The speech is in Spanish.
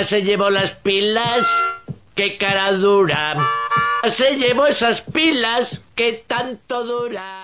Se llevó las pilas. ¡Qué cara dura! Se llevó esas pilas que tanto duran.